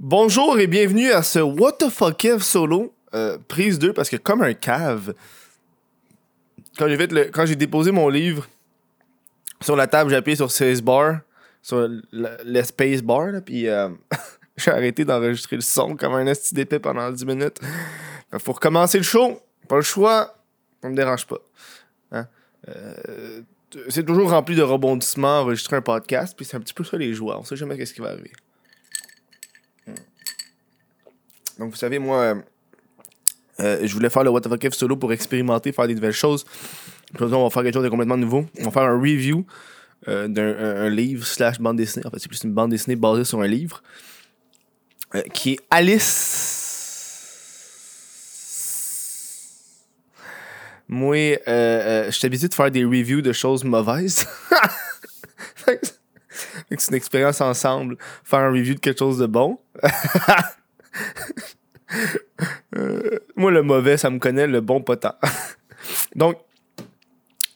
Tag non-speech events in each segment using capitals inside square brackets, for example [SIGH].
Bonjour et bienvenue à ce What the fuck Kev solo, euh, prise 2, parce que comme un cave, quand j'ai, déposé mon livre sur la table, j'ai appuyé sur spacebar, sur le, le space bar, là, puis euh, [LAUGHS] j'ai arrêté d'enregistrer le son comme un esti pendant 10 minutes. Fait faut recommencer le show, pas le choix, ça me dérange pas. Hein? Euh, c'est toujours rempli de rebondissements, enregistrer un podcast, puis c'est un petit peu ça les joies, on sait jamais qu'est-ce qui va arriver. Donc, vous savez, moi, euh, euh, je voulais faire le What the fuck If solo pour expérimenter, faire des nouvelles choses. Puis on va faire quelque chose de complètement nouveau. On va faire un review euh, d'un un- un livre slash bande dessinée. En fait, c'est plus une bande dessinée basée sur un livre qui est Alice. Moi, je suis habitué de faire des reviews de choses mauvaises. [LAUGHS] C'est une expérience ensemble. Faire un review de quelque chose de bon. Euh, moi, le mauvais, ça me connaît, le bon, pas tant. [LAUGHS] Donc,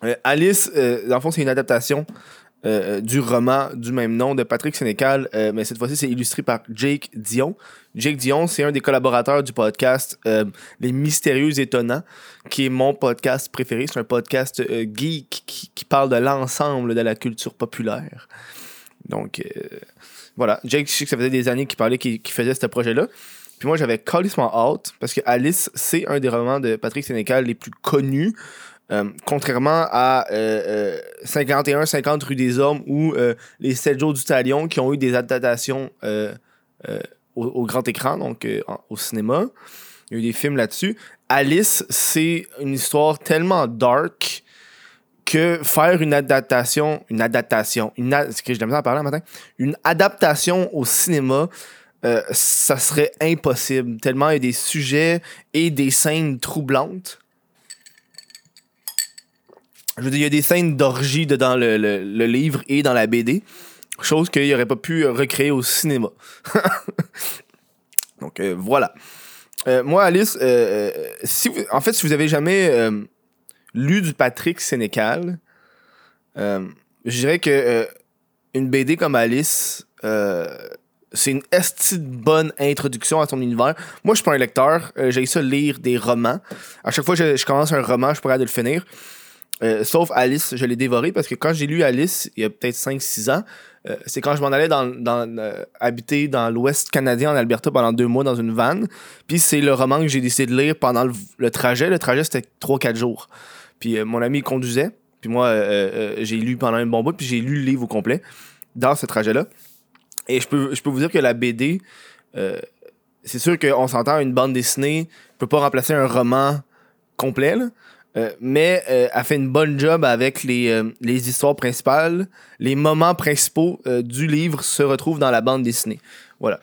euh, Alice, euh, dans fond, c'est une adaptation euh, du roman du même nom de Patrick Sénécal, mais cette fois-ci, c'est illustré par Jake Dion. Jake Dion, c'est un des collaborateurs du podcast Les Mystérieux Étonnants, qui est mon podcast préféré. C'est un podcast geek qui, qui parle de l'ensemble de la culture populaire. Donc, voilà. Jake, je sais que ça faisait des années qu'il parlait, qu'il faisait ce projet-là. Puis moi, j'avais calissement out parce que Alice, c'est un des romans de Patrick Sénécal les plus connus. Euh, contrairement à euh, 51-50 rue des Hommes ou euh, Les 7 jours du Talion qui ont eu des adaptations euh, euh, au, grand écran, donc euh, au cinéma. Il y a eu des films là-dessus. Alice, c'est une histoire tellement dark que faire une adaptation, une adaptation, une ce que misère à parler matin, une adaptation au cinéma, euh, ça serait impossible. Tellement il y a des sujets et des scènes troublantes. Je veux dire, il y a des scènes d'orgie dans le, le- livre et dans la BD. Chose qu'il n'aurait pas pu recréer au cinéma. [LAUGHS] Donc euh, voilà. Euh, moi, Alice, si en fait, si vous avez jamais lu du Patrick Sénécal, euh, je dirais que euh, une BD comme Alice, euh, c'est une esti de bonne introduction à son univers. Moi, je suis pas un lecteur. J'ai ça lire des romans. À chaque fois que je, commence un roman, je pourrais de le finir. Sauf Alice, je l'ai dévoré parce que quand j'ai lu Alice, il y a peut-être 5-6 ans, c'est quand je m'en allais habiter dans l'Ouest canadien, en Alberta, pendant deux mois dans une vanne. Puis c'est le roman que j'ai décidé de lire pendant le, le trajet. Le trajet, c'était 3-4 jours. Puis euh, mon ami conduisait. Puis moi, euh, euh, j'ai lu pendant un bon bout, puis j'ai lu le livre au complet dans ce trajet-là. Et je peux, vous dire que la BD, c'est sûr qu'on s'entend, une bande dessinée ne peut pas remplacer un roman complet, mais elle fait une bonne job avec les, les histoires principales. Les moments principaux du livre se retrouvent dans la bande dessinée. Voilà.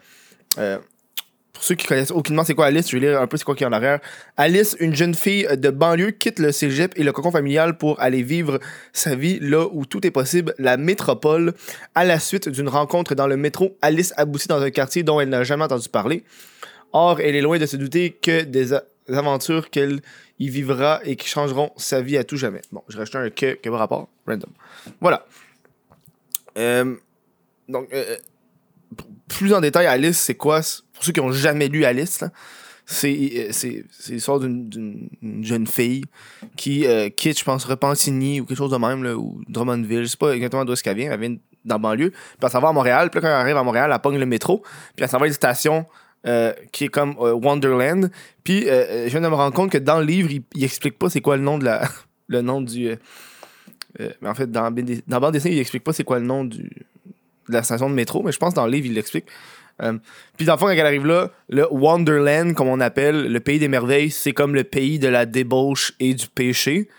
Euh, pour ceux qui connaissent aucunement c'est quoi Alice, je vais lire un peu c'est quoi qui est en arrière. Alice, une jeune fille de banlieue, quitte le cégep et le cocon familial pour aller vivre sa vie là où tout est possible, la métropole. À la suite d'une rencontre dans le métro, Alice aboutit dans un quartier dont elle n'a jamais entendu parler. Or, elle est loin de se douter que des aventures qu'elle y vivra et qui changeront sa vie à tout jamais. Bon, je rajoute un que, que par rapport, random. Voilà. Euh, donc, euh, plus en détail, Alice, c'est quoi? Pour ceux qui n'ont jamais lu Alice, euh, c'est- l'histoire d'une- jeune fille qui euh, quitte, je pense, Repentigny ou quelque chose de même, là, ou Drummondville. Je sais pas exactement d'où est-ce qu'elle vient. Elle vient dans la banlieue. Puis elle s'en va à Montréal. Puis quand elle arrive à Montréal, elle pogne le métro. Puis elle s'en va à une station euh, qui est comme Wonderland. Puis je viens de me rendre compte que dans le livre, il, il explique pas c'est quoi le nom de la [LAUGHS] le nom du mais en fait dans dans bande dessinée, il explique pas c'est quoi le nom du de la station de métro, mais je pense que dans le livre, il l'explique. Euh, puis dans le fond, quand elle arrive là, le Wonderland, comme on appelle, le pays des merveilles, c'est comme le pays de la débauche et du péché.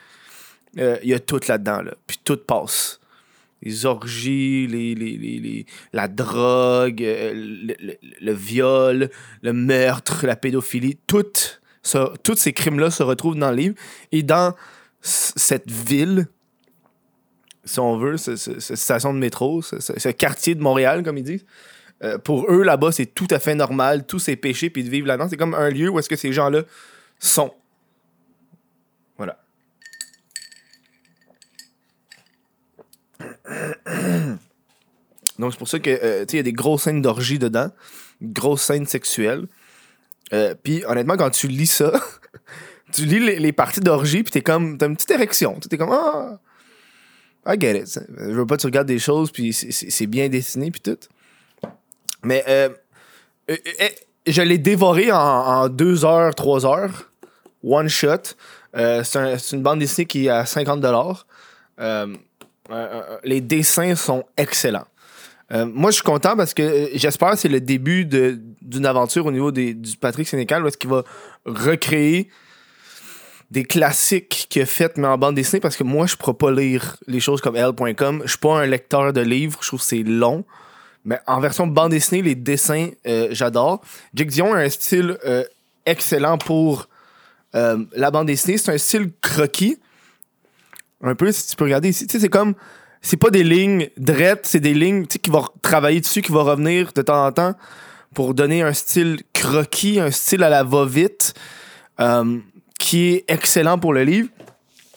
Euh, Il y a tout là-dedans, là. Puis tout passe. Les orgies, la drogue, euh, le, viol, le meurtre, la pédophilie, tout tous ces crimes-là se retrouvent dans le livre. Et dans cette ville, si on veut, ce- ce- cette station de métro, ce- ce quartier de Montréal, comme ils disent, euh, pour eux, là-bas, c'est tout à fait normal, tous ces péchés, puis de vivre là-dedans. C'est comme un lieu où est-ce que ces gens-là sont. Voilà. Donc, c'est pour ça que, euh, tu sais, il y a des grosses scènes d'orgie dedans, grosses scènes sexuelles. Euh, puis, honnêtement, quand tu lis ça, [LAUGHS] tu lis les, parties d'orgie, puis t'es comme, t'as une petite érection. T'es comme, ah, I get it. Je veux pas que tu regardes des choses, puis c'est bien dessiné, puis tout. Mais, euh, euh, euh, je l'ai dévoré en, en deux heures, trois heures. One shot. C'est un- c'est une bande dessinée qui est à 50 dollars. les dessins sont excellents. Moi, je suis content parce que j'espère que c'est le début d'une aventure au niveau des, du Patrick Sénécal est-ce qu'il va recréer des classiques qu'il a fait mais en bande dessinée parce que moi, je ne pourrais pas lire les choses comme L.com. Je suis pas un lecteur de livres. Je trouve que c'est long. Mais en version bande dessinée, les dessins, euh, j'adore. Jake Dion a un style euh, excellent pour euh, la bande dessinée. C'est un style croquis. Un peu, si tu peux regarder ici. C'est comme. C'est pas des lignes drettes, c'est des lignes qui vont travailler dessus, qui vont revenir de temps en temps pour donner un style croquis, un style à la va-vite, qui est excellent pour le livre.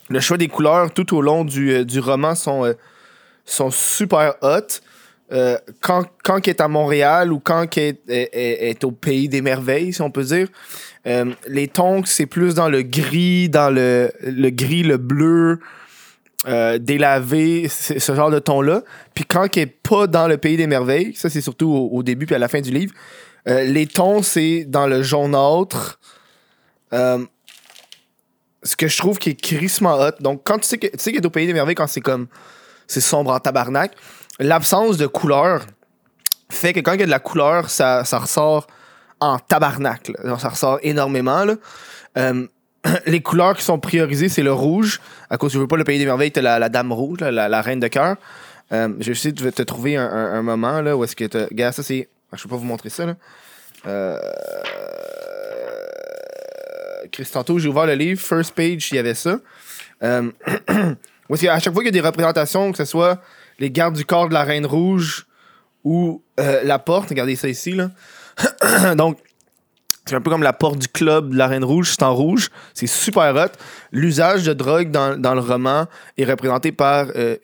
Le choix des couleurs tout au long du, du roman sont, sont super hot. Euh, quand, quand il est à Montréal ou quand il est, au pays des merveilles, si on peut dire, euh, les tons, c'est plus dans le gris, dans le, le gris, le bleu, euh, délavé, ce genre de ton-là. Puis quand il est pas dans le pays des merveilles, ça c'est surtout au, début puis à la fin du livre, euh, les tons, c'est dans le jaunâtre. Ce que je trouve qui est crissement hot. Donc, quand tu sais que tu sais qu'il est au pays des merveilles, quand c'est comme c'est sombre en tabarnak, l'absence de couleur fait que quand il y a de la couleur, ça, ressort en tabarnak. là. Donc, Ça ressort énormément. là. Euh, [CLEARS THROAT] les couleurs qui sont priorisées, c'est le rouge. À cause, je veux pas le pays des merveilles, t'as la, la dame rouge, la, reine de cœur. Euh, je vais essayer de te trouver un, moment là, où est-ce que. Regarde, ça c'est. Je peux pas vous montrer ça là. Euh... Chris, j'ai ouvert le livre, first page, il y avait ça. Euh, [CLEARS THROAT] chaque fois qu'il y a des représentations, que ce soit les gardes du corps de la Reine Rouge ou euh, la porte, regardez ça ici. [CLEARS THROAT] Donc, c'est un peu comme la porte du club de la Reine Rouge, c'est en rouge, c'est super hot. L'usage de drogue dans, le roman est représenté par euh,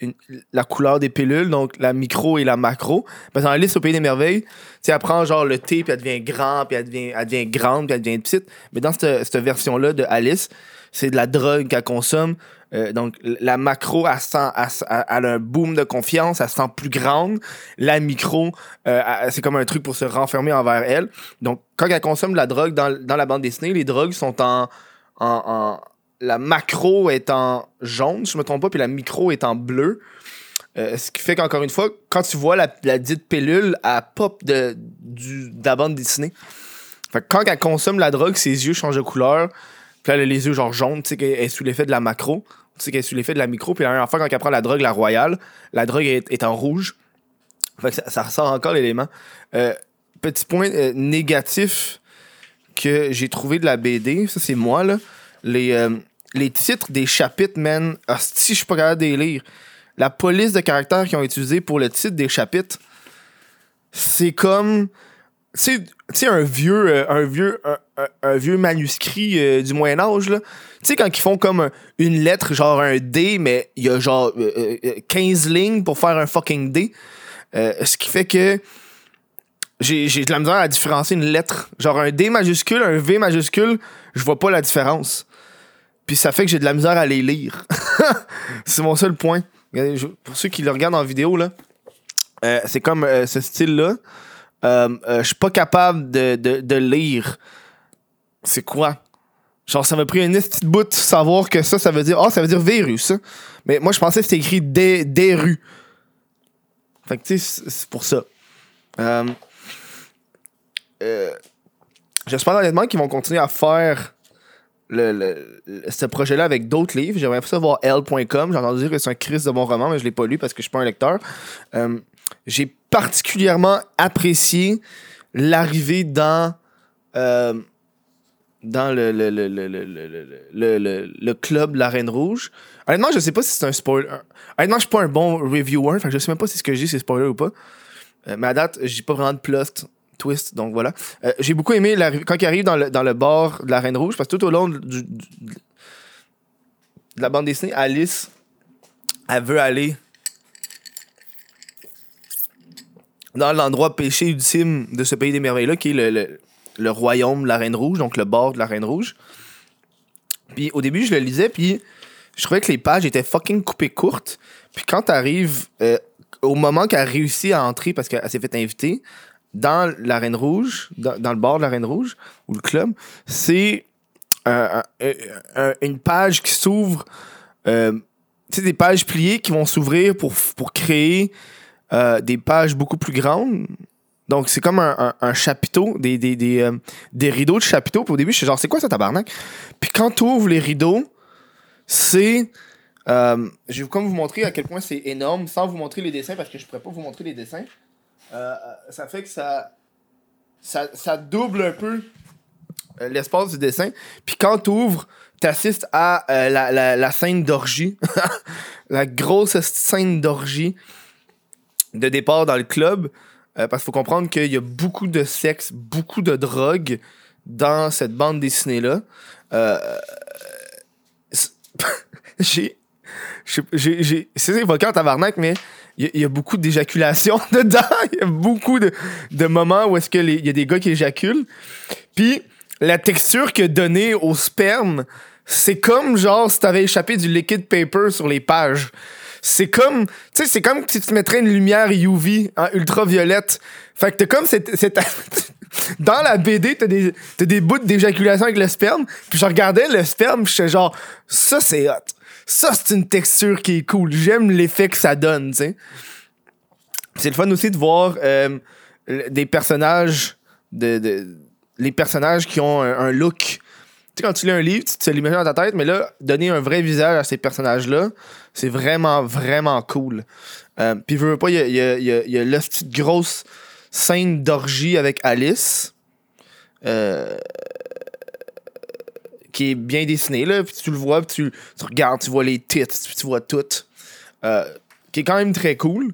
la couleur des pilules, donc la micro et la macro. Parce dans la liste au Pays des Merveilles, tu prend genre le thé, puis elle devient grand, puis elle devient, grande, puis elle devient petite. Mais dans cette version-là de Alice, c'est de la drogue qu'elle consomme. Euh, donc, la macro, elle, a un boom de confiance, elle se sent plus grande. La micro, euh, c'est comme un truc pour se renfermer envers elle. Donc, quand elle consomme de la drogue dans, la bande dessinée, les drogues sont en, La macro est en jaune, je me trompe pas, puis la micro est en bleu. Euh, ce qui fait qu'encore une fois, quand tu vois la, dite pilule, elle pop de, du, la bande dessinée. Quand elle consomme la drogue, ses yeux changent de couleur. Elle a les yeux genre jaunes, tu sais qu'elle est sous l'effet de la macro. Tu sais qu'elle est sous l'effet de la micro. Puis la dernière fois, quand elle prend la drogue, la royale, la drogue est, en rouge. Fait que ça, ressort encore l'élément. Euh, petit point euh, négatif que j'ai trouvé de la BD, ça c'est moi, là. Les, euh, les titres des chapitres, man, hostie, je suis pas capable de les lire. La police de caractères qu'ils ont utilisé pour le titre des chapitres, c'est comme. Tu sais- un vieux, euh, vieux, manuscrit euh, du Moyen-Âge, là. Tu sais, quand ils font comme un- une lettre, genre un D, mais il y a genre euh, euh, 15 lignes pour faire un fucking D. Ce qui fait que j'ai de la misère à différencier une lettre. Genre un D majuscule, un V majuscule, je vois pas la différence. Puis ça fait que j'ai de la misère à les lire. [LAUGHS] c'est mon seul point. Pour ceux qui le regardent en vidéo, là, c'est comme ce style-là. Euh, euh, je suis pas capable de, de, lire. C'est quoi? Genre, ça m'a pris un petit bout de savoir que ça, ça veut dire. Ah, ça veut dire verrue, ça. Mais moi, je pensais que c'était écrit des, rues. Fait que, tu sais, c'est- pour ça. Euh, euh, J'espère honnêtement qu'ils vont continuer à faire le, le- ce projet-là avec d'autres livres. J'aimerais ça voir L.com. J'ai entendu dire que c'est un Christ de bon roman, mais je l'ai pas lu parce que je suis pas un lecteur. J'ai particulièrement apprécié l'arrivée dans euh, dans le, le, le, le, club La Reine Rouge. Honnêtement, je sais pas si c'est un spoiler. Honnêtement, je suis pas un bon reviewer, fait que je sais même pas si ce que dis c'est spoiler ou pas. Euh, mais à date, j'ai pas vraiment de plot twist, donc voilà. Euh, j'ai beaucoup aimé quand il arrive dans le, dans bar de la Reine Rouge, parce que tout au long de la bande dessinée, Alice, elle veut aller. Dans l'endroit péché ultime de ce pays des merveilles-là, qui est le, le, le royaume de la Reine Rouge, donc le bord de la Reine Rouge. Puis au début, je le lisais, puis je trouvais que les pages étaient fucking coupées courtes. Puis quand t'arrives euh, au moment qu'elle a réussi à entrer, parce qu'elle s'est fait inviter, dans la Reine Rouge, dans, dans le bord de la Reine Rouge, ou le club, c'est euh, un- un- une page qui s'ouvre, euh, tu sais, des pages pliées qui vont s'ouvrir pour, pour créer euh, des pages beaucoup plus grandes. Donc, c'est comme un, chapiteau, euh, des rideaux de chapiteau. Au début, je suis genre, c'est quoi ça, tabarnak? Puis quand tu ouvres les rideaux, c'est. euh, je vais comme vous montrer à quel point c'est énorme sans vous montrer les dessins parce que je pourrais pas vous montrer les dessins. Ça fait que ça, ça, double un peu l'espace du dessin. Puis quand tu ouvres, tu assistes à la scène d'orgie. [LAUGHS] la grosse scène d'orgie de départ dans le club. Euh, parce qu'il faut comprendre qu'il y a beaucoup de sexe, beaucoup de drogue dans cette bande dessinée-là. Euh, [LAUGHS] j'ai. C'est évoquant tabarnak, mais il y, a- beaucoup d'éjaculation [LAUGHS] dedans. Il y a beaucoup de, de moments où est-ce que les- il y a des gars qui éjaculent. Puis la texture que donnée au sperme, c'est comme genre si t'avais échappé du liquid paper sur les pages. C'est comme, tu sais, c'est comme si tu mettrais une lumière UV en ultraviolette. Fait que t'as comme cette- [LAUGHS] dans la BD, t'as des, t'as des bouts d'éjaculation avec le sperme. Puis je regardais le sperme, puis j'étais genre, ça c'est hot. Ça c'est une texture qui est cool. J'aime l'effet que ça donne, tu sais. C'est le fun aussi de voir euh, des personnages de, de- les personnages qui ont un look. Sais, quand tu lis un livre, tu te l'imagines dans ta tête, mais là, donner un vrai visage à ces personnages-là, c'est vraiment, vraiment cool. Euh, Puis, veux, pas, il y a, la petite grosse scène d'orgie avec Alice. euh, qui est bien dessinée, là. Puis tu le vois, puis tu, regardes, tu vois les tits, puis tu vois tout. Euh, qui est quand même très cool.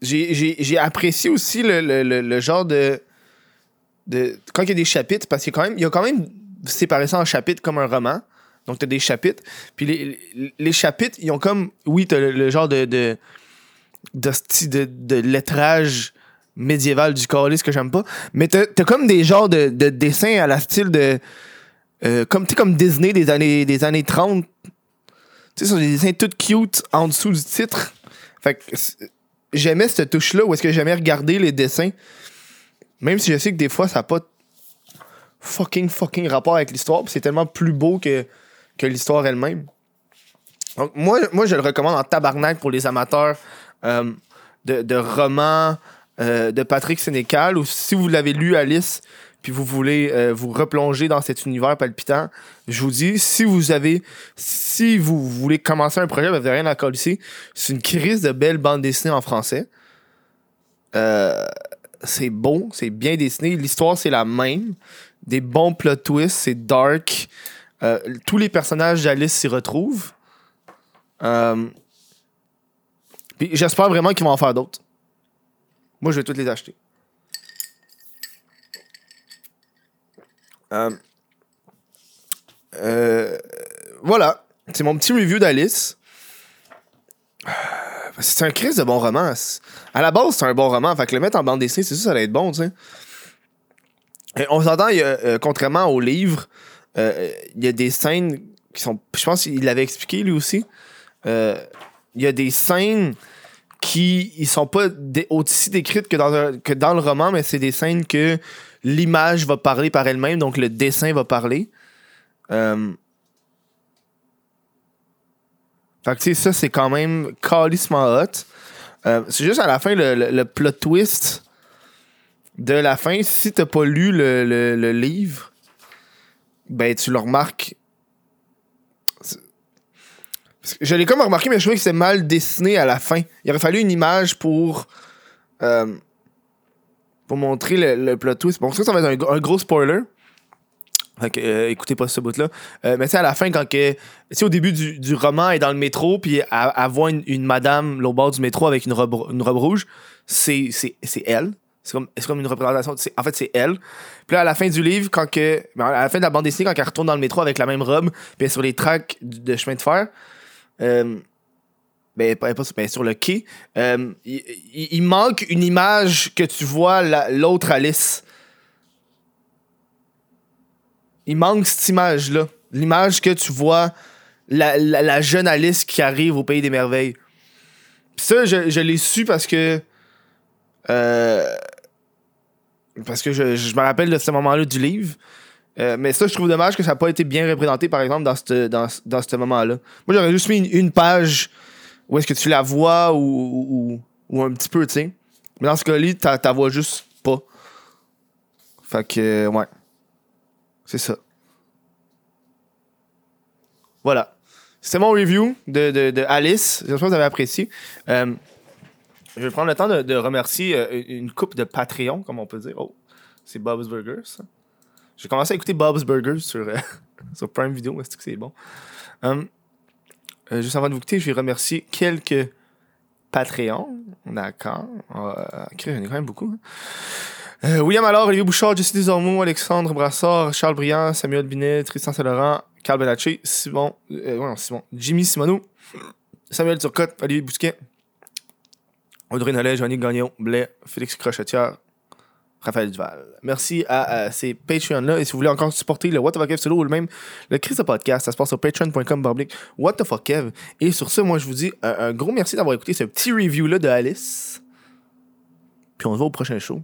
J'ai- apprécié aussi le genre de, Quand il y a des chapitres, parce qu'il y a quand même, il y quand même séparé ça en chapitres comme un roman. Donc, tu as des chapitres. Puis les, les- chapitres, ils ont comme. Oui, tu le, le genre de. de, de, de, lettrage médiéval du calice que j'aime pas. Mais t'as as comme des genres de, de dessins à la style de. euh, comme, comme Disney des années, des années 30. Tu sais, sur des dessins tout cute en dessous du titre. Fait que j'aimais cette touche-là où est-ce que j'aimais regarder les dessins. Même si je sais que des fois, ça n'a pas fucking fucking rapport avec l'histoire. C'est tellement plus beau que, que l'histoire elle-même. Donc, moi, moi, je le recommande en tabarnak pour les amateurs euh, de, de romans euh, de Patrick Sénécal ou si vous l'avez lu, Alice, puis vous voulez euh, vous replonger dans cet univers palpitant, je vous dis, si vous avez, si vous voulez commencer un projet, vous n'avez rien à coller c'est une crise de belles bandes dessinées en français. Euh, c'est beau, c'est bien dessiné. L'histoire, c'est la même. Des bons plot twists, c'est dark. Euh, tous les personnages d'Alice s'y retrouvent. Euh, j'espère vraiment qu'ils vont en faire d'autres. Moi, je vais toutes les acheter. Euh, voilà. C'est mon petit review d'Alice. C'est un crise de bon roman. À la base, c'est un bon roman. Fait que le mettre en bande dessinée, c'est sûr ça allait être bon, tu sais. Et on s'entend, euh, contrairement au livre, euh, il y a des scènes qui sont. Je pense qu'il l'avait expliqué lui aussi. Euh, il y a des scènes qui ils sont pas aussi décrites que dans, que dans le roman, mais c'est des scènes que l'image va parler par elle-même, donc le dessin va parler. Fait que, tu sais, ça, c'est quand même calissement hot. Euh, c'est juste à la fin, le, le- plot twist de la fin, si t'as pas lu le, le- livre, ben, tu le remarques. Je l'ai comme remarqué, mais je trouvais que c'est mal dessiné à la fin. Il aurait fallu une image pour. euh, pour montrer le, plot twist. Bon, ça, ça va être un gros spoiler. Fait euh, écoutez pas ce bout-là. Euh, mais tu sais, à la fin, quand que. Tu au début du, roman, elle est dans le métro, puis elle, voit une, madame au bord du métro avec une robe, une robe rouge. C'est c'est- c'est elle. C'est comme, c'est comme une représentation. c'est- En fait, c'est elle. Puis là, à la fin du livre, quand que. ben, À la fin de la bande dessinée, quand elle retourne dans le métro avec la même robe, puis sur les tracks de chemin de fer, euh, Ben, pas, ben, sur le quai. euh, il, manque une image que tu vois la- l'autre Alice. Il manque cette image-là. L'image que tu vois la, la- jeune Alice qui arrive au Pays des Merveilles. Puis ça, je, je l'ai su parce que. euh, parce que je, je me rappelle de ce moment-là du livre. Euh, mais ça, je trouve dommage que ça n'a pas été bien représenté, par exemple, dans ce dans, dans moment-là. Moi, j'aurais juste mis une, page où est-ce que tu la vois ou, ou, un petit peu, tu sais. Mais dans ce cas-là, t'as t'as vois juste pas. Fait que, ouais. C'est ça. Voilà. C'était mon review de, de, Alice. J'espère que vous avez apprécié. Euh, je vais prendre le temps de, remercier euh, une coupe de Patreon, comme on peut dire. Oh, c'est Bob's Burgers. J'ai commencé à écouter Bob's Burgers sur, euh, [LAUGHS] sur Prime Video. Est-ce que c'est bon? Juste avant de vous quitter, je vais remercier quelques Patreons. D'accord. Ok, j'en ai quand même beaucoup. hein. Euh, William Allard, Olivier Bouchard, Jessie Desormeaux, Alexandre Brassard, Charles Briand, Samuel Binet, Tristan Saint-Laurent, Carl Benacci, Simon, euh, ouais, Simon, Jimmy Simoneau, Samuel Turcotte, Olivier Bousquet, Audrey Nollet, Johnny Gagnon, Blais, Félix Crochetière, Raphaël Duval. Merci à, ces Patreons-là. Et si vous voulez encore supporter le What the fuck Kev solo ou le même le Chris podcast, ça se passe sur patreon.com What the fuck. Et sur ce, moi je vous dis un, un gros merci d'avoir écouté ce petit review-là de Alice. Puis on se voit au prochain show.